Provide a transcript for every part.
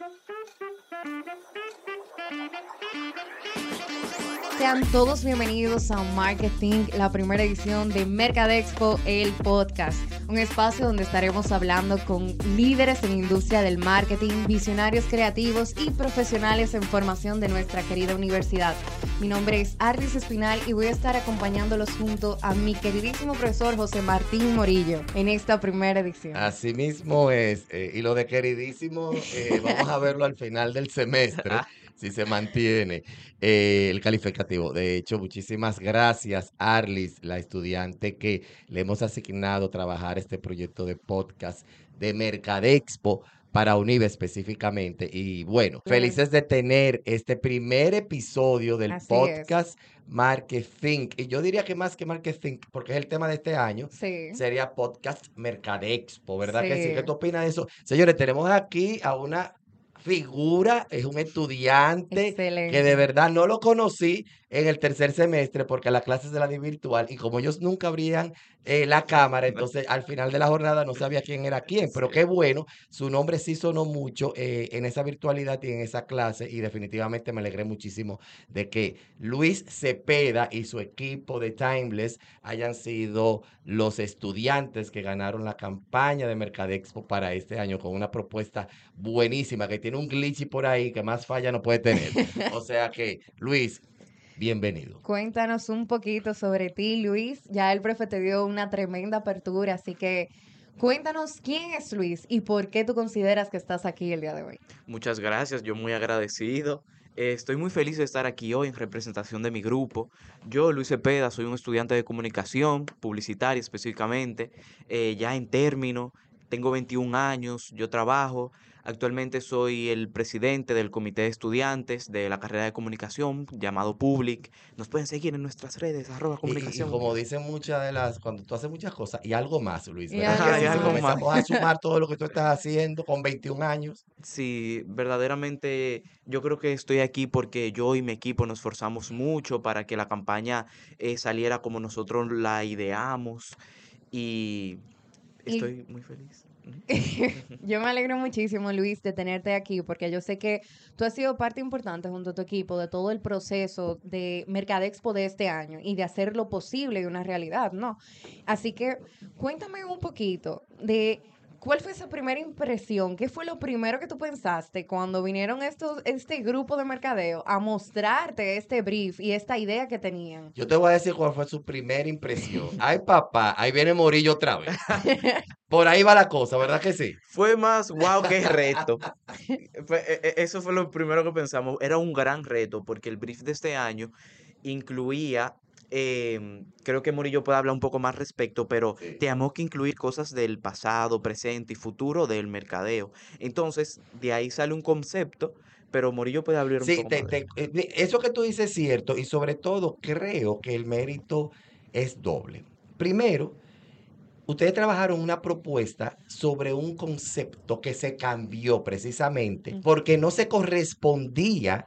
Thank you. Sean todos bienvenidos a Marketing, la primera edición de Mercadexpo, el podcast. Un espacio donde estaremos hablando con líderes en industria del marketing, visionarios creativos y profesionales en formación de nuestra querida universidad. Mi nombre es Arlis Espinal y voy a estar acompañándolos junto a mi queridísimo profesor José Martín Morillo en esta primera edición. Así mismo es. eh, y lo de queridísimo, eh, vamos a verlo al final del semestre, si se mantiene eh, el calificativo. De hecho, muchísimas gracias, Arlis, la estudiante que le hemos asignado trabajar este proyecto de podcast de Mercadexpo para UNIVE específicamente. Y bueno, felices de tener este primer episodio del Así es. podcast Marketing. Y yo diría que más que Marketing, porque es el tema de este año, Sí. sería podcast Mercadexpo, ¿verdad que sí? Sí. ¿Qué tú opinas de eso? Señores, tenemos aquí a una figura, es un estudiante que de verdad no lo conocí en el tercer semestre porque las clases de la di virtual y como ellos nunca abrían eh, la cámara, entonces al final de la jornada no sabía quién era quién, pero qué bueno, su nombre sí sonó mucho eh, en esa virtualidad y en esa clase y definitivamente me alegré muchísimo de que Luis Cepeda y su equipo de Timeless hayan sido los estudiantes que ganaron la campaña de Mercadexpo para este año con una propuesta buenísima que tiene un glitchy por ahí que más falla no puede tener. O sea que, Luis, bienvenido. Cuéntanos un poquito sobre ti, Luis. Ya el profe te dio una tremenda apertura, así que cuéntanos quién es Luis y por qué tú consideras que estás aquí el día de hoy. Muchas gracias, yo muy agradecido. Eh, estoy muy feliz de estar aquí hoy en representación de mi grupo. Yo, Luis Cepeda, soy un estudiante de comunicación publicitaria específicamente, eh, ya en término, tengo 21 años, yo trabajo. Actualmente soy el presidente del comité de estudiantes de la carrera de comunicación llamado Public. Nos pueden seguir en nuestras redes, arroba Y, y- y comunicación. como dicen muchas de las, cuando tú haces muchas cosas, y algo más, Luis, Y algo que sí? Si más. comenzamos a sumar todo lo que tú estás haciendo con 21 años. Sí, verdaderamente yo creo que estoy aquí porque yo y mi equipo nos esforzamos mucho para que la campaña eh, saliera como nosotros la ideamos y Y- estoy muy feliz. Yo me alegro muchísimo, Luis, de tenerte aquí, porque yo sé que tú has sido parte importante junto a tu equipo de todo el proceso de Mercadexpo de este año y de hacer lo posible y una realidad, ¿no? Así que cuéntame un poquito de cuál fue esa primera impresión, qué fue lo primero que tú pensaste cuando vinieron estos, este grupo de mercadeo a mostrarte este brief y esta idea que tenían. Yo te voy a decir cuál fue su primera impresión. Ay, papá, ahí viene Morillo otra vez. Por ahí va la cosa, ¿verdad que sí? Fue más wow que reto. E- e- Eso fue lo primero que pensamos. Era un gran reto porque el brief de este año incluía, em, creo que Murillo puede hablar un poco más respecto, pero Sí. teníamos que incluir cosas del pasado, presente y futuro del mercadeo. Entonces, de ahí sale un concepto, pero Murillo puede hablar un Sí, poco te- más. te- eh, eso que tú dices es cierto y sobre todo creo que el mérito es doble. Primero, ustedes trabajaron una propuesta sobre un concepto que se cambió precisamente porque no se correspondía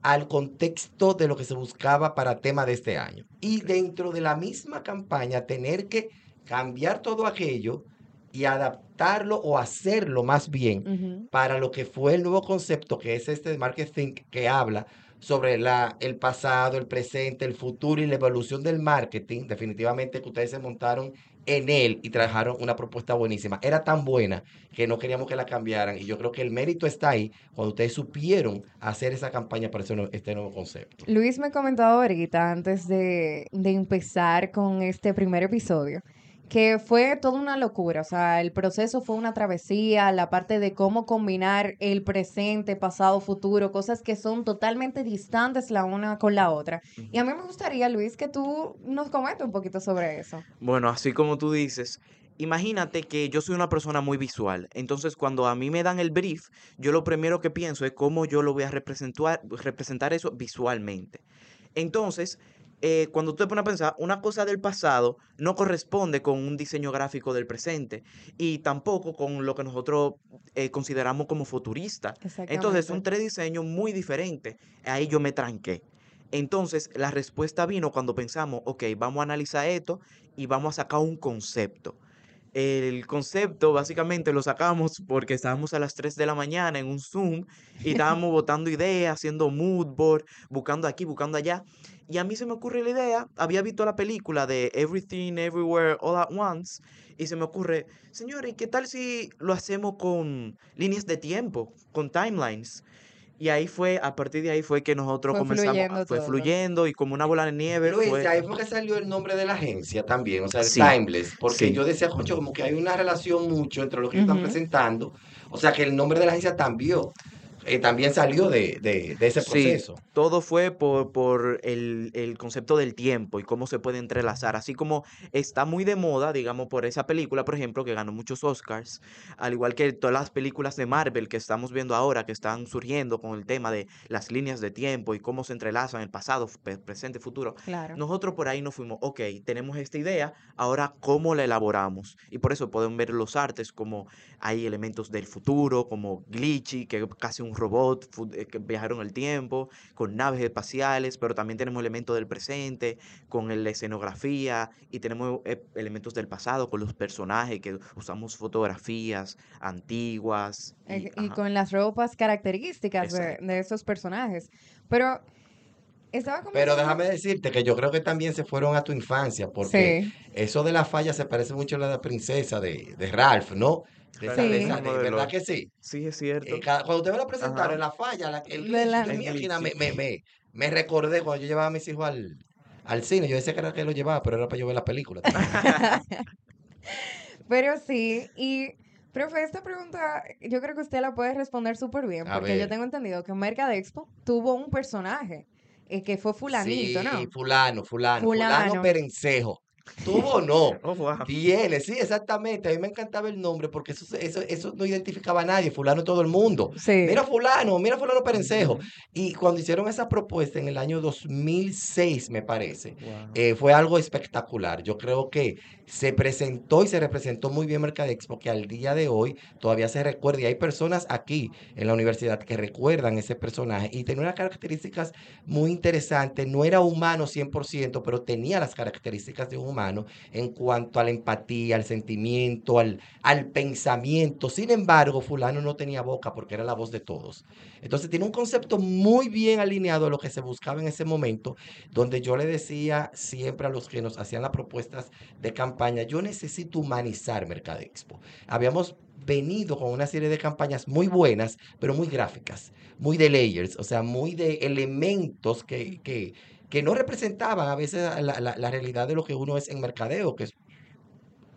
al contexto de lo que se buscaba para tema de este año. Y dentro de la misma campaña, tener que cambiar todo aquello y adaptarlo o hacerlo más bien para lo que fue el nuevo concepto, que es este de marketing que habla sobre la, el pasado, el presente, el futuro y la evolución del marketing. Definitivamente que ustedes se montaron en él y trabajaron una propuesta buenísima. Era tan buena que no queríamos que la cambiaran y yo creo que el mérito está ahí cuando ustedes supieron hacer esa campaña para este nuevo concepto. Luis me comentaba ahorita, antes de, de empezar con este primer episodio, que fue toda una locura. O sea, el proceso fue una travesía, la parte de cómo combinar el presente, pasado, futuro, cosas que son totalmente distantes la una con la otra. Y a mí me gustaría, Luis, que tú nos comentes un poquito sobre eso. Bueno, así como tú dices, imagínate que yo soy una persona muy visual. Entonces, cuando a mí me dan el brief, yo lo primero que pienso es cómo yo lo voy a representar, representar eso visualmente. Entonces, eh, cuando tú te pones a pensar, una cosa del pasado no corresponde con un diseño gráfico del presente y tampoco con lo que nosotros eh, consideramos como futurista. Entonces, son tres diseños muy diferentes. Ahí yo me tranqué. Entonces, la respuesta vino cuando pensamos, ok, vamos a analizar esto y vamos a sacar un concepto. El concepto básicamente lo sacamos porque estábamos a las 3 de la mañana en un Zoom y estábamos botando ideas, haciendo mood board, buscando aquí, buscando allá. Y a mí se me ocurre la idea, había visto la película de Everything Everywhere All at Once y se me ocurre, señores, ¿qué tal si lo hacemos con líneas de tiempo, con timelines? Y ahí fue, a partir de ahí fue que nosotros Fue comenzamos, fluyendo fue todo. fluyendo y como una bola de nieve Luis, fue... ahí fue que salió el nombre de la agencia también, o sea, el Sí, Timeless, porque sí. yo decía, concho, como que hay una relación mucho entre lo que ellos están Ujú. presentando, o sea, que el nombre de la agencia también, eh, también salió de, de- de ese Sí, proceso. todo fue por, por el, el concepto del tiempo y cómo se puede entrelazar. Así como está muy de moda, digamos, por esa película, por ejemplo, que ganó muchos Oscars, al igual que todas las películas de Marvel que estamos viendo ahora, que están surgiendo con el tema de las líneas de tiempo y cómo se entrelazan el pasado, presente, futuro. Claro. Nosotros por ahí nos fuimos, ok, tenemos esta idea, ahora cómo la elaboramos. Y por eso pueden ver los artes como hay elementos del futuro, como Glitchy, que casi un robot, fu- eh, que viajaron el tiempo, con naves espaciales, pero también tenemos elementos del presente, con el- la escenografía, y tenemos eh, elementos del pasado, con los personajes, que usamos fotografías antiguas. Eh, Y, y ajá, con las ropas características de, esos personajes. Pero estaba Pero déjame decirte que yo creo que también se fueron a tu infancia, porque Sí, eso de la falla se parece mucho a la de princesa de, de Ralph, ¿no? De esa, de Sí. esa- Uno de- de ¿verdad los- que sí? Sí, es Eh, cierto. cada- cuando ustedes me lo presentaron Ajá. en la falla, la, el la- yo El dije, "Mira, me, me, me, me recordé cuando yo llevaba a mis hijos al, al cine. Yo decía que era que lo llevaba, pero era para yo ver la película. también. pero sí. Y, profe, esta pregunta yo creo que usted la puede responder súper bien, A porque yo tengo entendido que Mercad Expo tuvo un personaje eh, que fue fulanito, sí, ¿no? fulano, fulano, fulano Fulano. Perencejo. ¿Tuvo o no? Oh, wow. Tiene, sí, exactamente. A mí me encantaba el nombre porque eso, eso, eso no identificaba a nadie. Fulano todo el mundo. Sí. Mira fulano, mira fulano Perencejo. Y cuando hicieron esa propuesta en el año 2006, me parece, Wow. eh, fue algo espectacular. Yo creo que se presentó y se representó muy bien Mercadexpo, que al día de hoy todavía se recuerda. Y hay personas aquí en la universidad que recuerdan ese personaje y tenía unas características muy interesantes. No era humano 100%, pero tenía las características de un humano en cuanto a la empatía, al sentimiento, al, al pensamiento. Sin embargo, fulano no tenía boca porque era la voz de todos. Entonces tiene un concepto muy bien alineado a lo que se buscaba en ese momento, donde yo le decía siempre a los que nos hacían las propuestas de campaña, yo necesito humanizar Mercadexpo. Habíamos venido con una serie de campañas muy buenas, pero muy gráficas, muy de layers, o sea, muy de elementos que, que, que no representaban a veces la, la- la realidad de lo que uno es en mercadeo, que es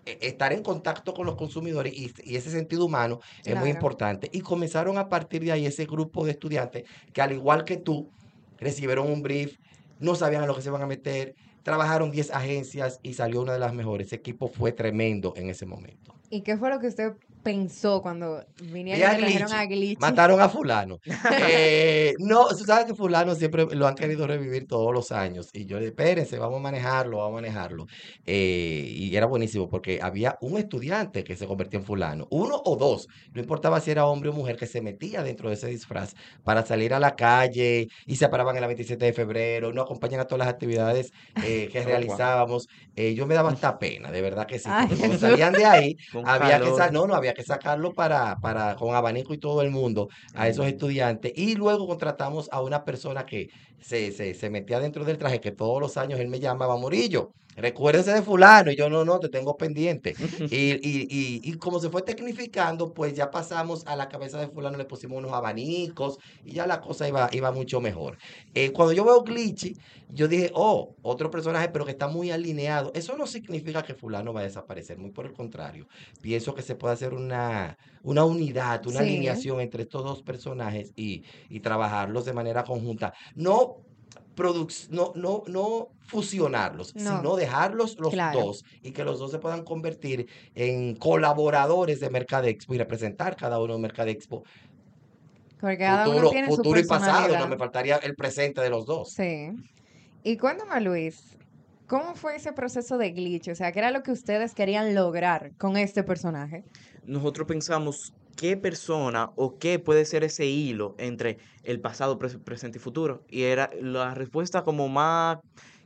e- estar en contacto con los consumidores y, y ese sentido humano es muy importante. Y comenzaron a partir de ahí ese grupo de estudiantes que al igual que tú, recibieron un brief, no sabían a lo que se iban a meter, trabajaron 10 agencias y salió una de las mejores. Ese equipo fue tremendo en ese momento. ¿Y qué fue lo que usted pensó cuando vinieron y trajeron a Glitchy? Mataron a fulano. Eh, no, tú sabes que fulano siempre lo han querido revivir todos los años. Y yo le espérense, vamos a manejarlo, vamos a manejarlo. Eh, y era buenísimo porque había un estudiante que se convertía en fulano. Uno o dos. No importaba si era hombre o mujer que se metía dentro de ese disfraz para salir a la calle y se paraban el 27 de febrero. Nos acompañan a todas las actividades eh, que Oh, realizábamos. Yo me daba hasta pena, de verdad que sí. Ay, Porque cuando salían de ahí, había que, no, no, había que sacarlo para, para, con abanico y todo el mundo, a esos estudiantes. Y luego contratamos a una persona que se, se, se metía dentro del traje, que todos los años él me llamaba, Morillo, recuérdese de fulano. Y yo, no, no, te tengo pendiente. Y, y, y, y como se fue tecnificando, pues ya pasamos a la cabeza de fulano, le pusimos unos abanicos y ya la cosa iba, iba mucho mejor. Eh, cuando yo veo Glitchy, yo dije, oh, otro personaje, pero que está muy alineado. Eso no significa que fulano va a desaparecer, muy por el contrario. Pienso que se puede hacer una, una unidad, una Sí. alineación entre estos dos personajes y, y trabajarlos de manera conjunta. No no, no, no fusionarlos, No. sino dejarlos los Claro. dos y que los dos se puedan convertir en colaboradores de Mercadexpo y representar cada uno de Mercadexpo. Porque cada uno Futuro, tiene su futuro y pasado, no me faltaría el presente de los dos. Sí. Y cuéntame, Luis, ¿cómo fue ese proceso de glitch? O sea, ¿qué era lo que ustedes querían lograr con este personaje? nosotros pensamos qué persona o qué puede ser ese hilo entre el pasado, pres- presente y futuro. Y era la respuesta como más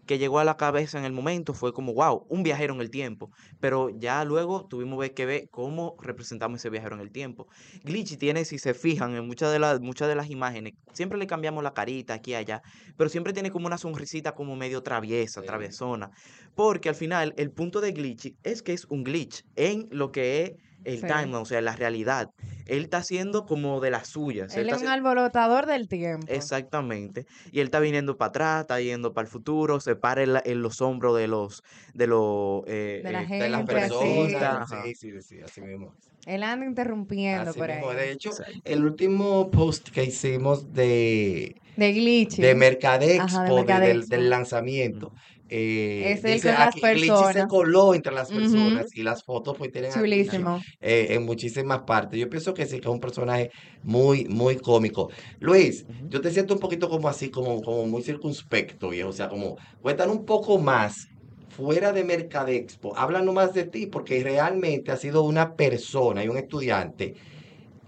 que llegó a la cabeza en el momento fue como, wow, un viajero en el tiempo. Pero ya luego tuvimos que ver cómo representamos ese viajero en el tiempo. Glitchy tiene, si se fijan, en muchas de, las muchas de las imágenes, siempre le cambiamos la carita aquí y allá, pero siempre tiene como una sonrisita como medio traviesa, Sí. traviesona. Porque al final el punto de Glitchy es que es un glitch en lo que es el Sí. timeline, o sea, la realidad. Él está haciendo como de las suyas. él es un alborotador del tiempo. Exactamente. Y él está viniendo para atrás, está yendo para el futuro, se para en, la- en los hombros de los, de los, eh, De la De las personas. Sí, sí, sí, así mismo. Él anda interrumpiendo Así por mismo. ahí. De hecho, el último post que hicimos de, De glitchy. de Mercadexpo, Ajá, de de- del, Mercadexpo. del lanzamiento. Eh, Es él dice con las aquí, Glitchy se personas. coló entre las personas y las fotos pues tienen Chulísimo. eh, en muchísimas partes. Yo pienso que sí, que es un personaje muy, muy cómico. Luis, yo te siento un poquito como así, como, como muy circunspecto, viejo. O sea, como, cuéntanos un poco más fuera de Mercadexpo. Háblanos más de ti, porque realmente has sido una persona y un estudiante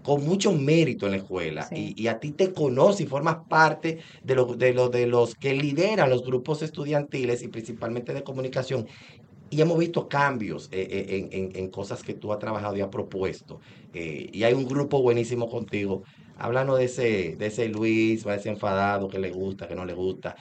con mucho mérito en la escuela Sí. y, y a ti te conoce y formas parte de, los de, los de los que lideran los grupos estudiantiles y principalmente de comunicación. Y hemos visto cambios eh, eh, en, en- en cosas que tú has trabajado y has propuesto. Eh, y hay un grupo buenísimo contigo. Háblanos de ese, de ese Luis, va a ser enfadado, que le gusta, que no le gusta.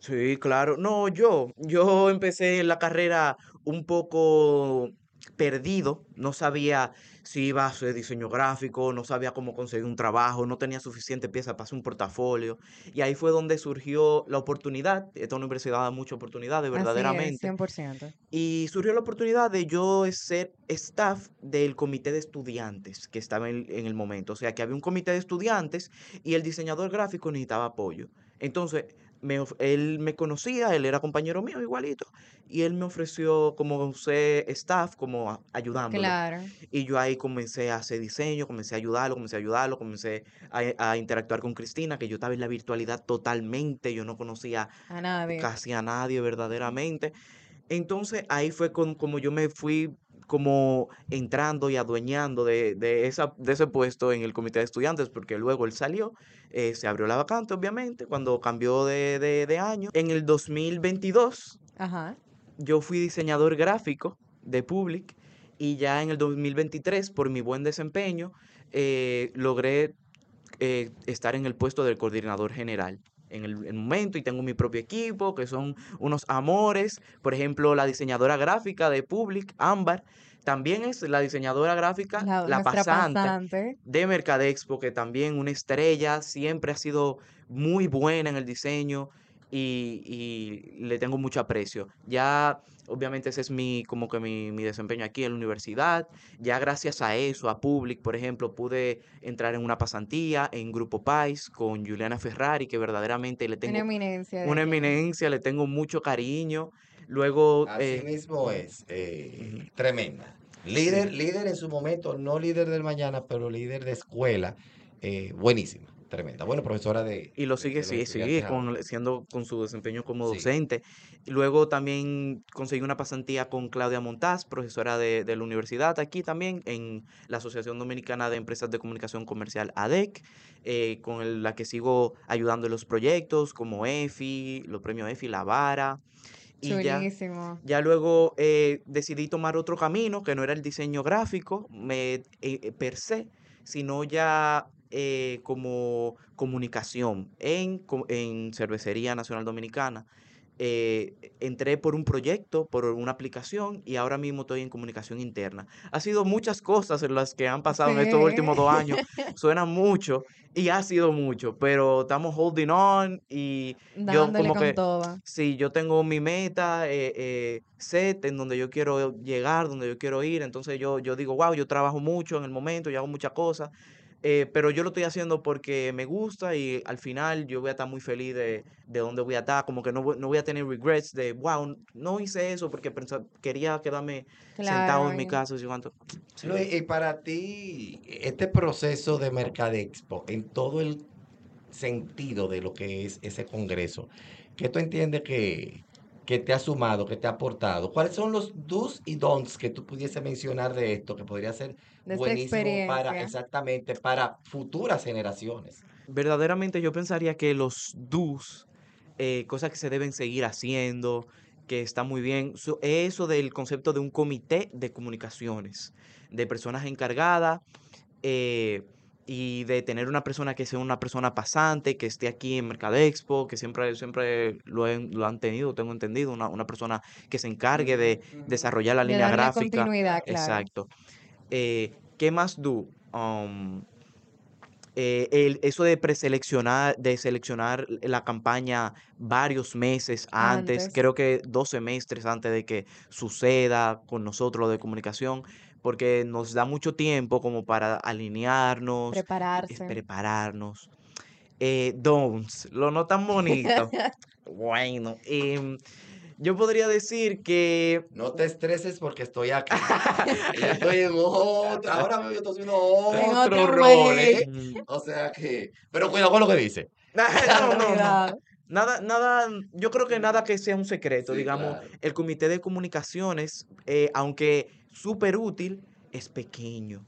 Sí, claro. No, yo, yo empecé la carrera un poco perdido, no sabía si iba a hacer diseño gráfico, no sabía cómo conseguir un trabajo, no tenía suficiente pieza para hacer un portafolio. Y ahí fue donde surgió la oportunidad. Esta universidad da muchas oportunidades, Así es, verdaderamente. 100%. Y surgió la oportunidad de yo ser staff del comité de estudiantes que estaba en, en el momento. O sea, que había un comité de estudiantes y el diseñador gráfico necesitaba apoyo. Entonces, me él me conocía, él era compañero mío igualito, y él me ofreció como ser staff, como a- ayudándolo. Claro. Y yo ahí comencé a hacer diseño, comencé a ayudarlo, comencé a ayudarlo, comencé a, a interactuar con Cristina, que yo estaba en la virtualidad totalmente, yo no conocía A nadie. casi a nadie verdaderamente. Entonces ahí fue con, como yo me fui como entrando y adueñando de, de, esa, de ese puesto en el comité de estudiantes, porque luego él salió, eh, se abrió la vacante, obviamente, cuando cambió de, de, de año. En el 2022 Ajá. yo fui diseñador gráfico de Public y ya en el 2023, por mi buen desempeño, eh, logré eh, estar en el puesto del coordinador general en el, el momento y tengo mi propio equipo, que son unos amores. Por ejemplo, la diseñadora gráfica de Public, Ámbar, también es la diseñadora gráfica, La, la nuestra pasante pasante. de Mercadexpo, que también una estrella, siempre ha sido muy buena en el diseño y, y le tengo mucho aprecio. Ya, obviamente, ese es mi, como que mi, mi desempeño aquí en la universidad. Ya gracias a eso, a Public, por ejemplo, pude entrar en una pasantía en Grupo Pais con Juliana Ferrari, que verdaderamente le Una tengo eminencia. de una aquí. eminencia, le tengo mucho cariño. Luego, Así eh, mismo es, eh, tremenda. Líder, sí. líder en su momento, no líder del mañana, pero líder de escuela, eh, buenísima, tremenda. Bueno, profesora de, Y lo sigue, los sigue, con, siendo con su desempeño como Sí. docente. Y Luego también conseguí una pasantía con Claudia Montaz, profesora de, de la universidad aquí también, en la Asociación Dominicana de Empresas de Comunicación Comercial ADEC, eh, con el- la que sigo ayudando en los proyectos como EFI, los premios EFI, La Vara. Y ya, ya luego eh, decidí tomar otro camino, que no era el diseño gráfico me, eh, per se, sino ya eh, como comunicación en, en Cervecería Nacional Dominicana. Eh, entré por un proyecto, por una aplicación y ahora mismo estoy en comunicación interna. Ha sido muchas cosas en las que han pasado en estos últimos dos años. Suena mucho y ha sido mucho, pero estamos holding on y yo Dándole como con que todo. Sí, yo tengo mi meta eh, eh, set en donde yo quiero llegar, donde yo quiero ir. Entonces yo, yo digo, wow, yo trabajo mucho en el momento, yo hago muchas cosas, eh, pero yo lo estoy haciendo porque me gusta y al final yo voy a estar muy feliz de, de dónde voy a estar. Como que no, voy- no voy a tener regrets de, wow, no hice eso porque quería quedarme sentado en mi casa. y cuánto. Sí. Luis, y para ti, este proceso de Mercadexpo, en todo el sentido de lo que es ese congreso, ¿qué tú entiendes que, que te ha sumado, que te ha aportado? ¿Cuáles son los do's y don'ts que tú pudiese mencionar de esto, que podría ser De esta buenísimo para, experiencia. exactamente, para futuras generaciones? Verdaderamente yo pensaría que los do's eh, cosas que se deben seguir haciendo, que está muy bien. So- eso del concepto de un comité de comunicaciones, de personas encargadas eh, y de tener una persona que sea una persona pasante, que esté aquí en Mercadexpo, que siempre, siempre lo, han- lo han tenido, tengo entendido, una, una persona que se encargue de desarrollar la De línea gráfica. continuidad, claro. Exacto. Eh, ¿qué más tú? Um, eh, el- eso de preseleccionar, de seleccionar la campaña varios meses antes, Antes. creo que dos semestres antes de que suceda con nosotros lo de comunicación, porque nos da mucho tiempo como para alinearnos, es Prepararse. prepararnos. Eh, don'ts, lo no tan bonito. Bueno, em, yo podría decir que No te estreses porque estoy aquí. Estoy en otra. Ahora mismo yo estoy haciendo En otro otro rol. ¿eh? O sea que. Pero cuidado con lo que dice. no, no. Nada, nada, yo creo que nada que sea un secreto, Sí, digamos, claro. el comité de comunicaciones, eh, aunque súper útil, es pequeño.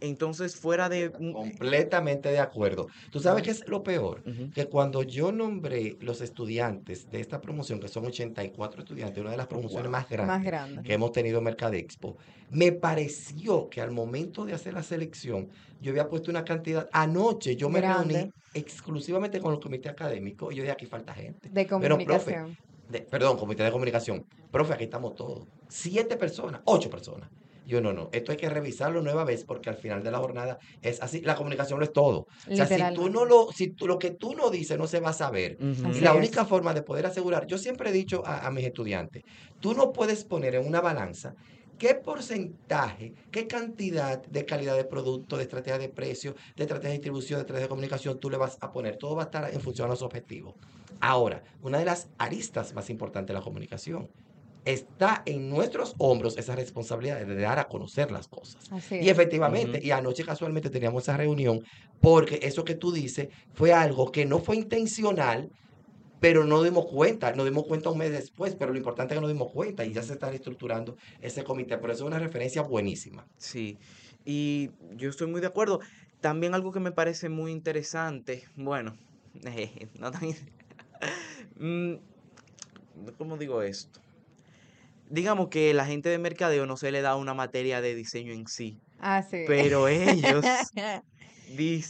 Entonces, fuera de... un- Completamente de acuerdo. ¿Tú sabes qué es lo peor? Que cuando yo nombré los estudiantes de esta promoción, que son 84 estudiantes, una de las promociones más Más grandes grande. que hemos tenido en Mercadexpo, me pareció que al momento de hacer la selección, yo había puesto una cantidad. Anoche yo me reuní exclusivamente con el comité académico y yo dije, aquí falta gente. De Pero, profe, comunicación. de- perdón, comité de comunicación. Profe, aquí estamos todos. Siete personas, ocho personas. Yo no, no, esto hay que revisarlo nueva vez porque al final de la jornada es así. La comunicación lo es todo. O sea, si tú no lo, si tú, lo que tú no dices no se va a saber. Y la es. única forma de poder asegurar, yo siempre he dicho a, a mis estudiantes, tú no puedes poner en una balanza qué porcentaje, qué cantidad de calidad de producto, de estrategia de precio, de estrategia de distribución, de estrategia de comunicación tú le vas a poner. Todo va a estar en función a los objetivos. Ahora, una de las aristas más importantes de la comunicación está en nuestros hombros esa responsabilidad de dar a conocer las cosas. Así Y efectivamente, y anoche casualmente teníamos esa reunión, porque eso que tú dices fue algo que no fue intencional, pero no dimos cuenta, nos dimos cuenta un mes después, pero lo importante es que nos dimos cuenta y ya se está estructurando ese comité, pero eso es una referencia buenísima. Sí, y yo estoy muy de acuerdo. También algo que me parece muy interesante, bueno, no tan... Mm, ¿Cómo digo esto? Digamos que la gente de mercadeo no se le da una materia de diseño en sí, Así es. pero ellos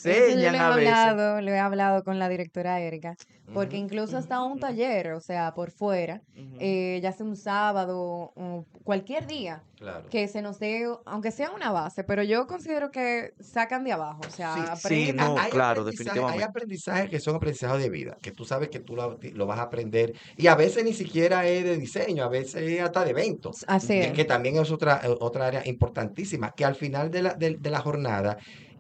Eso yo lo diseñan he a veces. hablado, lo he hablado con la directora Erika, porque Ujú, incluso hasta un taller, o sea, por fuera, eh, ya sea un sábado o cualquier día, Claro. que se nos dé, aunque sea una base, pero yo considero que sacan de abajo, o sea, Sí, sí, no, Hay claro, aprendizaje- Hay definitivamente. aprendizajes que son aprendizajes de vida, que tú sabes que tú lo, lo vas a aprender, y a veces ni siquiera es de diseño, a veces es hasta de eventos. Así que, es. que también es otra, otra área importantísima, que al final de la, de, de la jornada,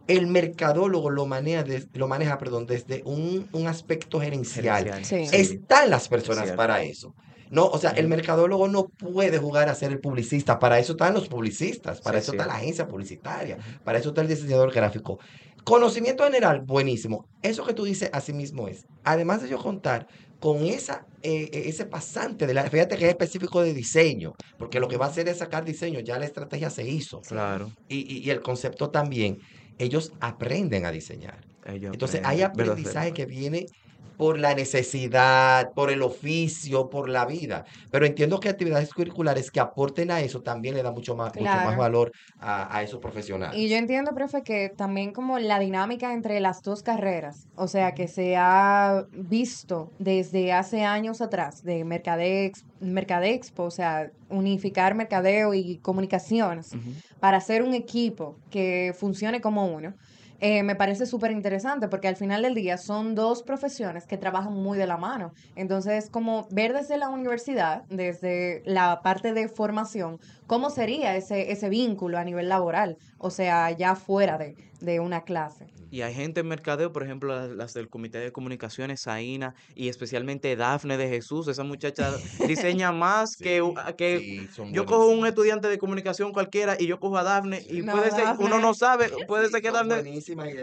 el mercadólogo lo maneja, des- lo maneja perdón, desde un, un aspecto gerencial. Gerencial, Sí. Están las personas para eso. No, o sea, el mercadólogo no puede jugar a ser el publicista, para eso están los publicistas, para Sí, eso sí. está la agencia publicitaria, para eso está el diseñador gráfico. Conocimiento general, buenísimo. Eso que tú dices, así mismo es. Además de yo contar con esa, eh, eh, ese pasante de la, fíjate que es específico de diseño, porque lo que va a hacer es sacar diseño, ya la estrategia se hizo. Claro, Y, y- y el concepto también, ellos aprenden a diseñar. ellos Entonces hay aprendizaje que viene por la necesidad, por el oficio, por la vida. Pero entiendo que actividades curriculares que aporten a eso también le da mucho más, mucho más valor a, a esos Y profesionales. yo entiendo, profe, que también como la dinámica entre las dos carreras, o sea, que se ha visto desde hace años atrás de Mercadex, Mercadexpo, o sea, unificar mercadeo y comunicaciones para hacer un equipo que funcione como uno. Eh, me parece súper interesante porque al final del día son dos profesiones que trabajan muy de la mano. Entonces, como ver desde la universidad, desde la parte de formación, cómo sería ese, ese vínculo a nivel laboral, o sea, ya fuera de, de una clase. Y hay gente en mercadeo, por ejemplo, las, las del Comité de Comunicaciones, Zaina, y especialmente Dafne de Jesús. Esa muchacha diseña más que, que Sí, yo cojo un estudiante de comunicación cualquiera y yo cojo a Dafne y No, puede ser, uno no sabe, puede Sí, ser que Dafne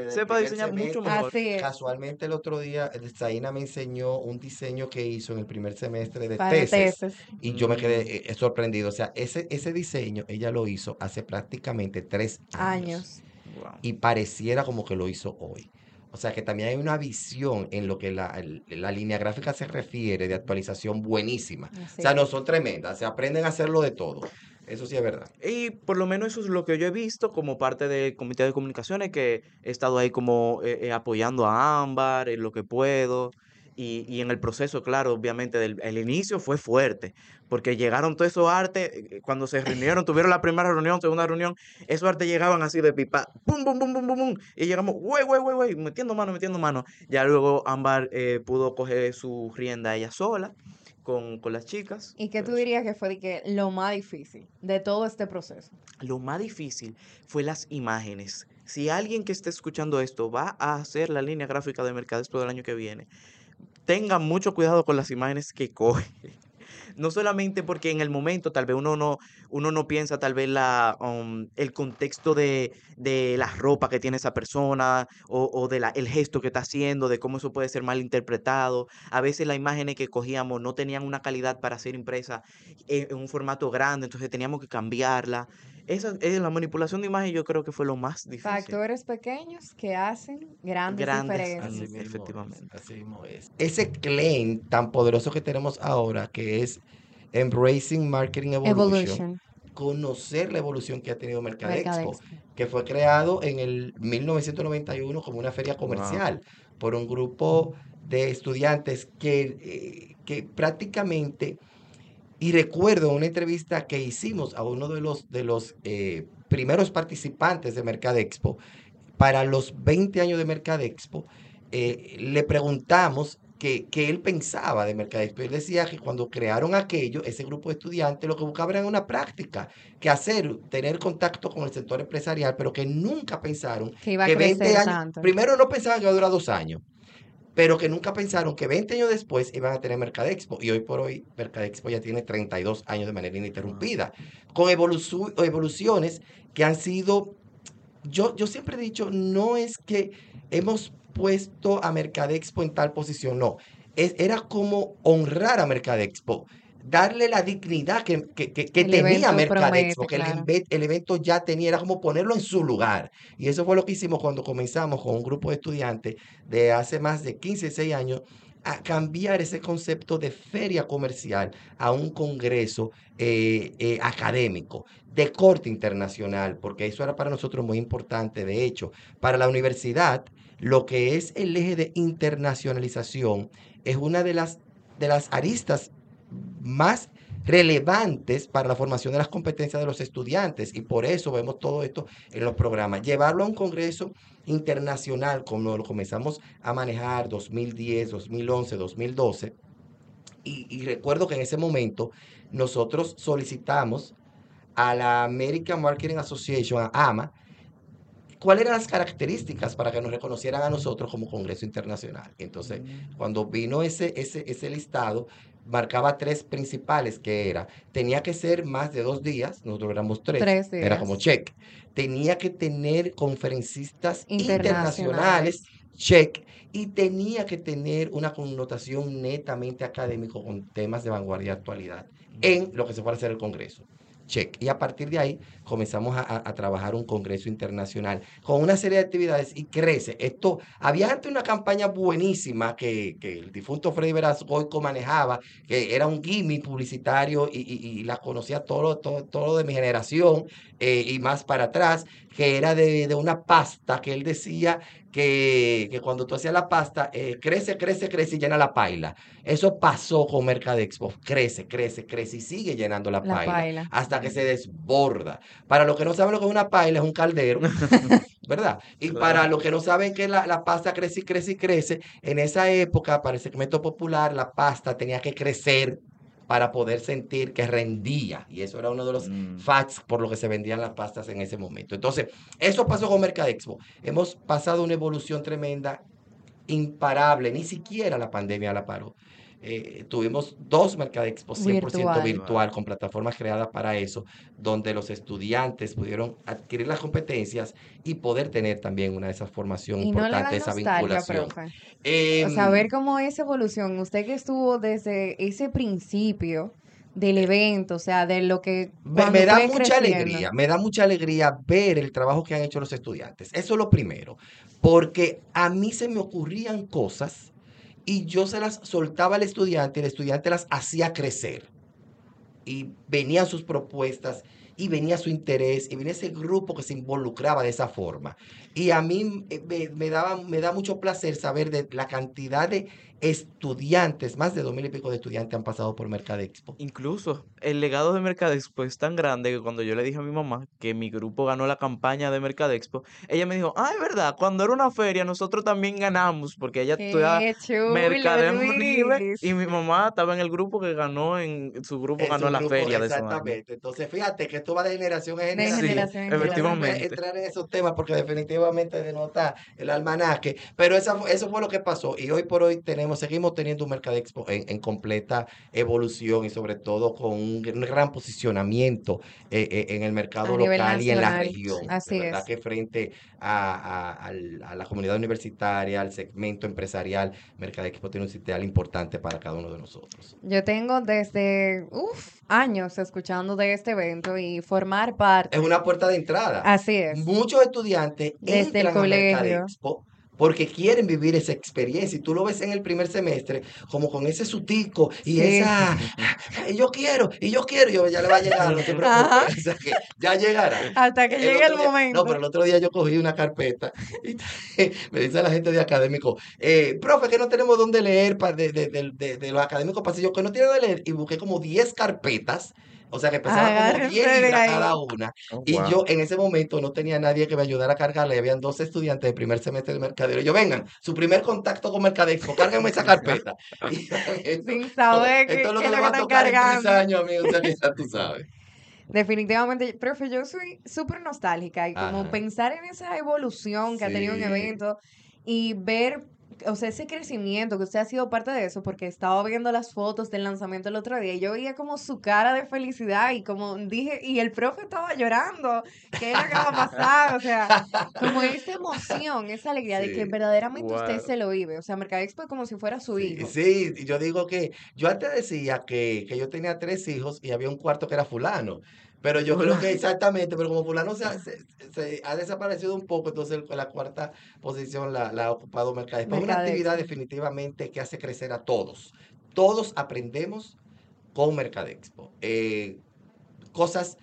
sepa diseñar mucho mejor. Así es. Casualmente el otro día, Zaina me enseñó un diseño que hizo en el primer semestre de tesis. tesis. Y yo me quedé eh, sorprendido. O sea, ese, ese diseño ella lo hizo hace prácticamente tres años. Años. Wow. Y pareciera como que lo hizo hoy. O sea que también hay una visión en lo que la, la línea gráfica se refiere de actualización buenísima. O sea, no son tremendas, se aprenden a hacerlo de todo. Eso sí es verdad. Y por lo menos eso es lo que yo he visto como parte del comité de comunicaciones, que he estado ahí como eh, eh, apoyando a Ámbar en lo que puedo. Y, y en el proceso, claro, obviamente, del, el inicio fue fuerte, porque llegaron todos esos artes, eh, cuando se reunieron, tuvieron la primera reunión, segunda reunión, esos artes llegaban así de pipa, pum, pum, pum, pum, pum, pum, y llegamos, güey, güey, güey, güey, metiendo mano, metiendo mano. Ya luego Ámbar eh, pudo coger su rienda ella sola con, con las chicas. ¿Y qué tú dirías que fue de que lo más difícil de todo este proceso? Lo más difícil fue las imágenes. Si alguien que esté escuchando esto va a hacer la línea gráfica de Mercadexpo del año que viene, tenga mucho cuidado con las imágenes que coge. No solamente porque en el momento tal vez uno no, uno no piensa tal vez la, um, el contexto de, de la ropa que tiene esa persona o, o de la, el gesto que está haciendo, de cómo eso puede ser mal interpretado. A veces las imágenes que cogíamos no tenían una calidad para ser impresa en, en un formato grande, entonces teníamos que cambiarla. Esa, eh, la manipulación de imagen yo creo que fue lo más difícil. Factores pequeños que hacen grandes, Grandes, diferencias. así mismo es, efectivamente. así mismo es. Ese claim tan poderoso que tenemos ahora, que es Embracing Marketing Evolution, Evolution. conocer la evolución que ha tenido Mercadexpo, Mercadexpo. que fue creado en el 1991 como una feria comercial por un grupo de estudiantes que, eh, que prácticamente, y recuerdo una entrevista que hicimos a uno de los, de los eh, primeros participantes de Mercadexpo, para los 20 años de Mercadexpo, eh, le preguntamos que, que él pensaba de Mercadexpo. Él decía que cuando crearon aquello, ese grupo de estudiantes lo que buscaban era una práctica, que hacer, tener contacto con el sector empresarial, pero que nunca pensaron Que iba a que crecer 20 años, tanto. primero no pensaban que iba a durar dos años, pero que nunca pensaron que 20 años después iban a tener Mercadexpo. Y hoy por hoy, Mercadexpo ya tiene 32 años de manera ininterrumpida, con evolu- evoluciones que han sido, yo, yo siempre he dicho, no es que hemos puesto a Mercadexpo en tal posición, no, es, era como honrar a Mercadexpo. Darle la dignidad que, que, que- tenía promete, que el, claro. el evento ya tenía, era como ponerlo en su lugar. Y eso fue lo que hicimos cuando comenzamos con un grupo de estudiantes de hace más de 15, 16 años a cambiar ese concepto de feria comercial a un congreso eh, eh, académico de corte internacional, porque eso era para nosotros muy importante. De hecho, para la universidad, lo que es el eje de internacionalización es una de las, de las aristas más relevantes para la formación de las competencias de los estudiantes y por eso vemos todo esto en los programas. Llevarlo a un congreso internacional como lo comenzamos a manejar 2010, 2011, 2012 y, y recuerdo que en ese momento nosotros solicitamos a la American Marketing Association, a AMA, cuáles eran las características para que nos reconocieran a nosotros como Congreso Internacional. Entonces, cuando vino ese, ese, ese listado, marcaba tres principales, que era, tenía que ser más de dos días, nosotros éramos tres, Tres era como check, tenía que tener conferencistas Internacionales. internacionales, check, y tenía que tener una connotación netamente académico con temas de vanguardia y actualidad en lo que se fuera a hacer el Congreso. Check. Y a partir de ahí comenzamos a, trabajar un Congreso Internacional con una serie de actividades y crece. Esto, había antes una campaña buenísima que, que el difunto Freddy Veras Goico manejaba, que era un gimmick publicitario y, y- y la conocía todo, todo, todo de mi generación eh, y más para atrás, que era de, de una pasta que él decía que, que cuando tú hacías la pasta, eh, crece, crece, crece y llena la paila. Eso pasó con Mercadexpo, crece, crece, crece y sigue llenando la, La paila, paila. hasta que se desborda. Para los que no saben lo que es una paila, es un caldero, ¿verdad? Y Claro. para los que no saben que la, la pasta crece y crece y crece, en esa época, para el segmento popular, la pasta tenía que crecer para poder sentir que rendía. Y eso era uno de los Mm. facts por lo que se vendían las pastas en ese momento. Entonces, eso pasó con Mercadexpo. Hemos pasado una evolución tremenda, imparable, ni siquiera la pandemia la paró. Eh, tuvimos dos Mercadexpo 100% virtual. Virtual. con plataformas creadas para eso, donde los estudiantes pudieron adquirir las competencias y poder tener también una de esas formación Y no le esa vinculación. profe. O sea, ver cómo esa evolución, usted que estuvo desde ese principio del evento, o sea, de lo que Me, da mucha creciendo. alegría, me da mucha alegría ver el trabajo que han hecho los estudiantes. Eso es lo primero, porque a mí se me ocurrían cosas y yo se las soltaba al estudiante el estudiante las hacía crecer. Y venían sus propuestas y venía su interés y venía ese grupo que se involucraba de esa forma. Y a mí eh, me, me daba, me da mucho placer saber de la cantidad de estudiantes, más de dos mil y pico de estudiantes han pasado por Mercadexpo. Incluso el legado de Mercadexpo es tan grande que cuando yo le dije a mi mamá que mi grupo ganó la campaña de Mercadexpo, ella me dijo, ah, es verdad, cuando era una feria nosotros también ganamos, porque ella estudiaba Luis. y mi mamá estaba en el grupo que ganó, en su grupo En ganó su la grupo, feria de. Exactamente. Entonces, fíjate que esto va de generación en De generación. Sí, generación déjame efectivamente. entrar en esos temas porque definitivamente denota el almanaque. Pero esa, eso fue lo que pasó. Y hoy por hoy tenemos, seguimos teniendo un Mercadexpo en, en completa evolución y sobre todo con un gran posicionamiento eh, eh, en el mercado A local y en la región. De Así verdad es. que frente a, a- al- a la comunidad universitaria, al segmento empresarial, Mercadexpo tiene un sitial importante para cada uno de nosotros. Yo tengo desde uf, años escuchando de este evento y formar parte. Es una puerta de entrada. Así es. Muchos estudiantes Desde el a colegio. Mercadexpo porque quieren vivir esa experiencia. Y tú lo ves en el primer semestre, como con ese sutico y Sí. esa, y yo quiero, y yo quiero, y yo ya le va a llegar, no te preocupes. O sea que ya llegará. Hasta que El llegue el día- momento. No, pero el otro día yo cogí una carpeta y me dice la gente de académico, eh, profe, que no tenemos dónde leer de, de- de- de los académicos pasillos, que no tienen dónde leer. Y busqué como 10 carpetas, o sea que pesaban como Agárrense 10 de libras cada una. Oh, Y wow. yo en ese momento no tenía nadie que me ayudara a cargarla. y Habían dos estudiantes de primer semestre de mercadero. Y yo, vengan, su primer contacto con Mercadexpo, cárguenme esa carpeta. Y esto, Sin saber qué, esto es lo que le va que a tocar en tres cargando. años, amigo. O sea que ya tú sabes. Definitivamente, profe, yo soy súper nostálgica y como Ajá. pensar en esa evolución que ha tenido un evento y ver, o sea, ese crecimiento, que usted ha sido parte de eso, porque estaba viendo las fotos del lanzamiento el otro día y yo veía como su cara de felicidad y como dije, y el profe estaba llorando, ¿qué era que iba a pasar? O sea, como esa emoción, esa alegría de que Sí. verdaderamente usted Wow. se lo vive. O sea, Mercadexpo es como si fuera su Sí, hijo. sí, yo digo que yo antes decía que, que yo tenía tres hijos y había un cuarto que era fulano. Pero yo creo que exactamente, pero como fulano se ha, se- se ha desaparecido un poco, entonces la cuarta posición la, la ha ocupado Mercadexpo. Es una actividad definitivamente que hace crecer a todos. Todos aprendemos con Mercadexpo. Eh, cosas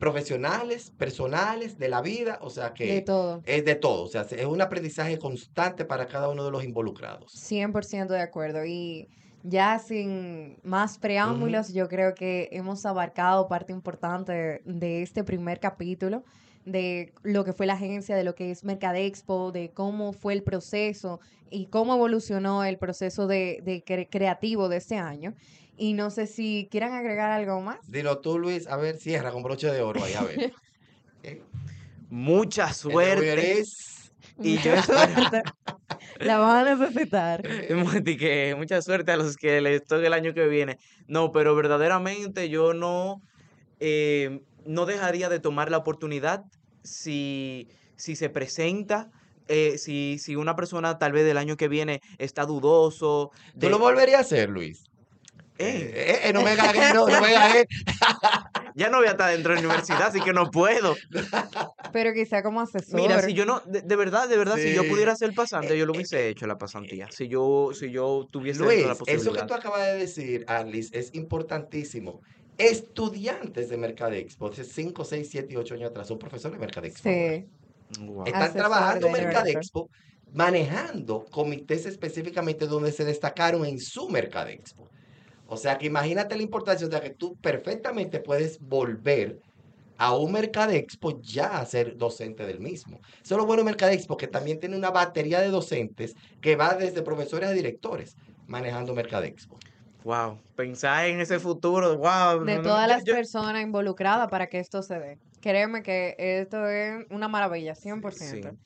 profesionales, personales, de la vida, o sea De que todo. es de todo. O sea, es un aprendizaje constante para cada uno de los involucrados. 100% de acuerdo. Y ya sin más preámbulos, yo creo que hemos abarcado parte importante de este primer capítulo, de lo que fue la agencia, de lo que es Mercadexpo, de cómo fue el proceso y cómo evolucionó el proceso de, de cre- creativo de este año. Y no sé si quieran agregar algo más. Dilo tú, Luis, a ver, cierra con broche de oro ahí, a ver. Eh, Mucha suerte. Y yo espero- suerte. La van a necesitar. Que mucha suerte a los que les toque el año que viene. No, pero verdaderamente yo no, eh, no dejaría de tomar la oportunidad si, si se presenta, eh, si, si una persona tal vez del año que viene está dudoso. ¿Tú de- lo volverías a hacer, Luis? Eh, Eh, eh, no me gagues, no, no me gagues. ya no voy a estar dentro de la universidad, así que no puedo. Pero quizá como asesor. Mira, si yo no, de, de verdad, de verdad, si yo pudiera ser pasante, yo lo Eh, hubiese hecho la pasantía. Si yo, si yo tuviese Luis, la eso que posibilidad. tú acabas de decir, Arlis, es importantísimo. Estudiantes de Mercadexpo, hace 5, 6, 7 y 8 años atrás, son profesores de Mercadexpo. Sí. Están Asesor trabajando de Mercadexpo, manejando comités específicamente donde se destacaron en su Mercadexpo. O sea que imagínate la importancia, o sea que tú perfectamente puedes volver a un Mercadexpo ya a ser docente del mismo. Eso es lo bueno de Mercadexpo, que también tiene una batería de docentes que va desde profesores a directores manejando Mercadexpo. Wow, pensar en ese futuro, wow. de no, todas las yo- personas involucradas para que esto se dé. Créeme que esto es una maravilla, 100%. Sí.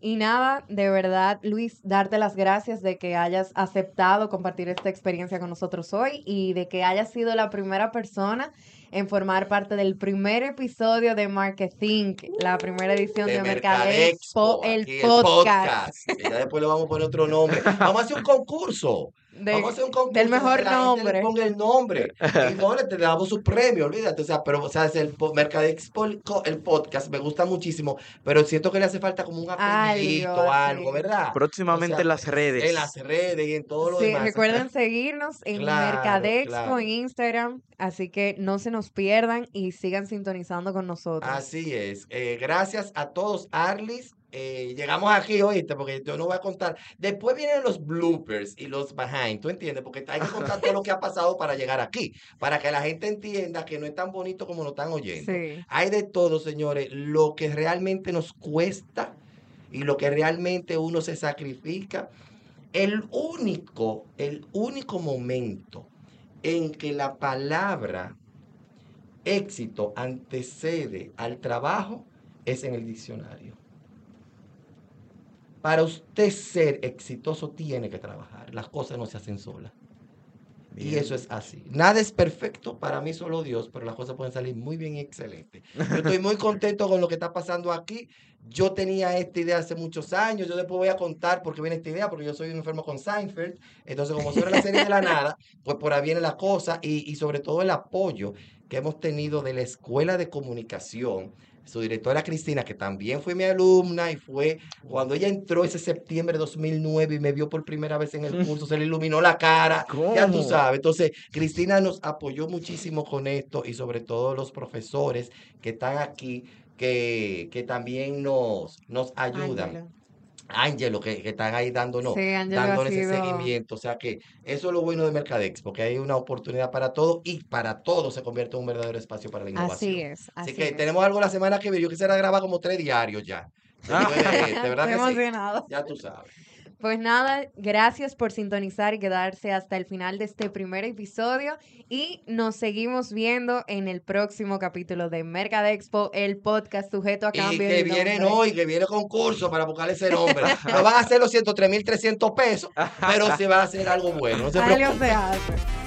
Y nada, de verdad, Luis, darte las gracias de que hayas aceptado compartir esta experiencia con nosotros hoy y de que hayas sido la primera persona en formar parte del primer episodio de Marketing, la primera edición de, Mercadexpo, el podcast. que ya después le vamos a poner otro nombre. Vamos a hacer un concurso. De- Vamos a hacer un concurso del mejor la gente nombre. le ponga el nombre. Y no, le te damos su premio, olvídate. O sea, pero, o sea, es el Mercadex el podcast me gusta muchísimo, pero siento que le hace falta como un apellido, Algo algo. ¿verdad? Próximamente O sea, en las redes. En las redes y en todo lo Sí, demás. recuerden seguirnos en Claro, Mercadexpo claro. en Instagram, así que no se nos pierdan y sigan sintonizando con nosotros. Así es. Eh, gracias a todos, Arlis. Eh, llegamos aquí, oíste, porque yo no voy a contar. Después vienen los bloopers y los behind, ¿tú entiendes? Porque hay que contar todo lo que ha pasado para llegar aquí, para que la gente entienda que no es tan bonito como lo están oyendo. Sí. Hay de todo, señores, lo que realmente nos cuesta y lo que realmente uno se sacrifica. El único, el único momento en que la palabra éxito antecede al trabajo es en el diccionario. Para usted ser exitoso tiene que trabajar. Las cosas no se hacen solas. Y eso es así. Nada es perfecto, para mí solo Dios, pero las cosas pueden salir muy bien y excelente. Yo estoy muy contento con lo que está pasando aquí. Yo tenía esta idea hace muchos años. Yo después voy a contar por qué viene esta idea, porque yo soy un enfermo con Seinfeld. Entonces, como sobre la serie de la nada, pues por ahí viene la cosa y, y sobre todo el apoyo que hemos tenido de la Escuela de Comunicación. Su directora Cristina, que también fue mi alumna y fue cuando ella entró ese septiembre de 2009 y me vio por primera vez en el curso, se le iluminó la cara. Ya tú sabes. Entonces, Cristina nos apoyó muchísimo con esto y sobre todo los profesores que están aquí, que, que también nos, nos ayudan. Ángelo. Ángelo, que, que están ahí dándonos, Sí, dándoles ese seguimiento. O sea que eso es lo bueno de Mercadex, porque hay una oportunidad para todo y para todo se convierte en un verdadero espacio para la innovación. Así es. Así Así que es. tenemos algo la semana que viene. Yo quisiera grabar como tres diarios ya. De este, ¿verdad que sí? Ya tú sabes. Pues nada, gracias por sintonizar y quedarse hasta el final de este primer episodio y nos seguimos viendo en el próximo capítulo de Mercadexpo, el podcast sujeto a Y cambio que de viene nombre. hoy, que viene concurso para buscarle ese nombre. No van a ser los 103.300 pesos, pero se va a hacer algo bueno. No se Algo preocupen. se hace.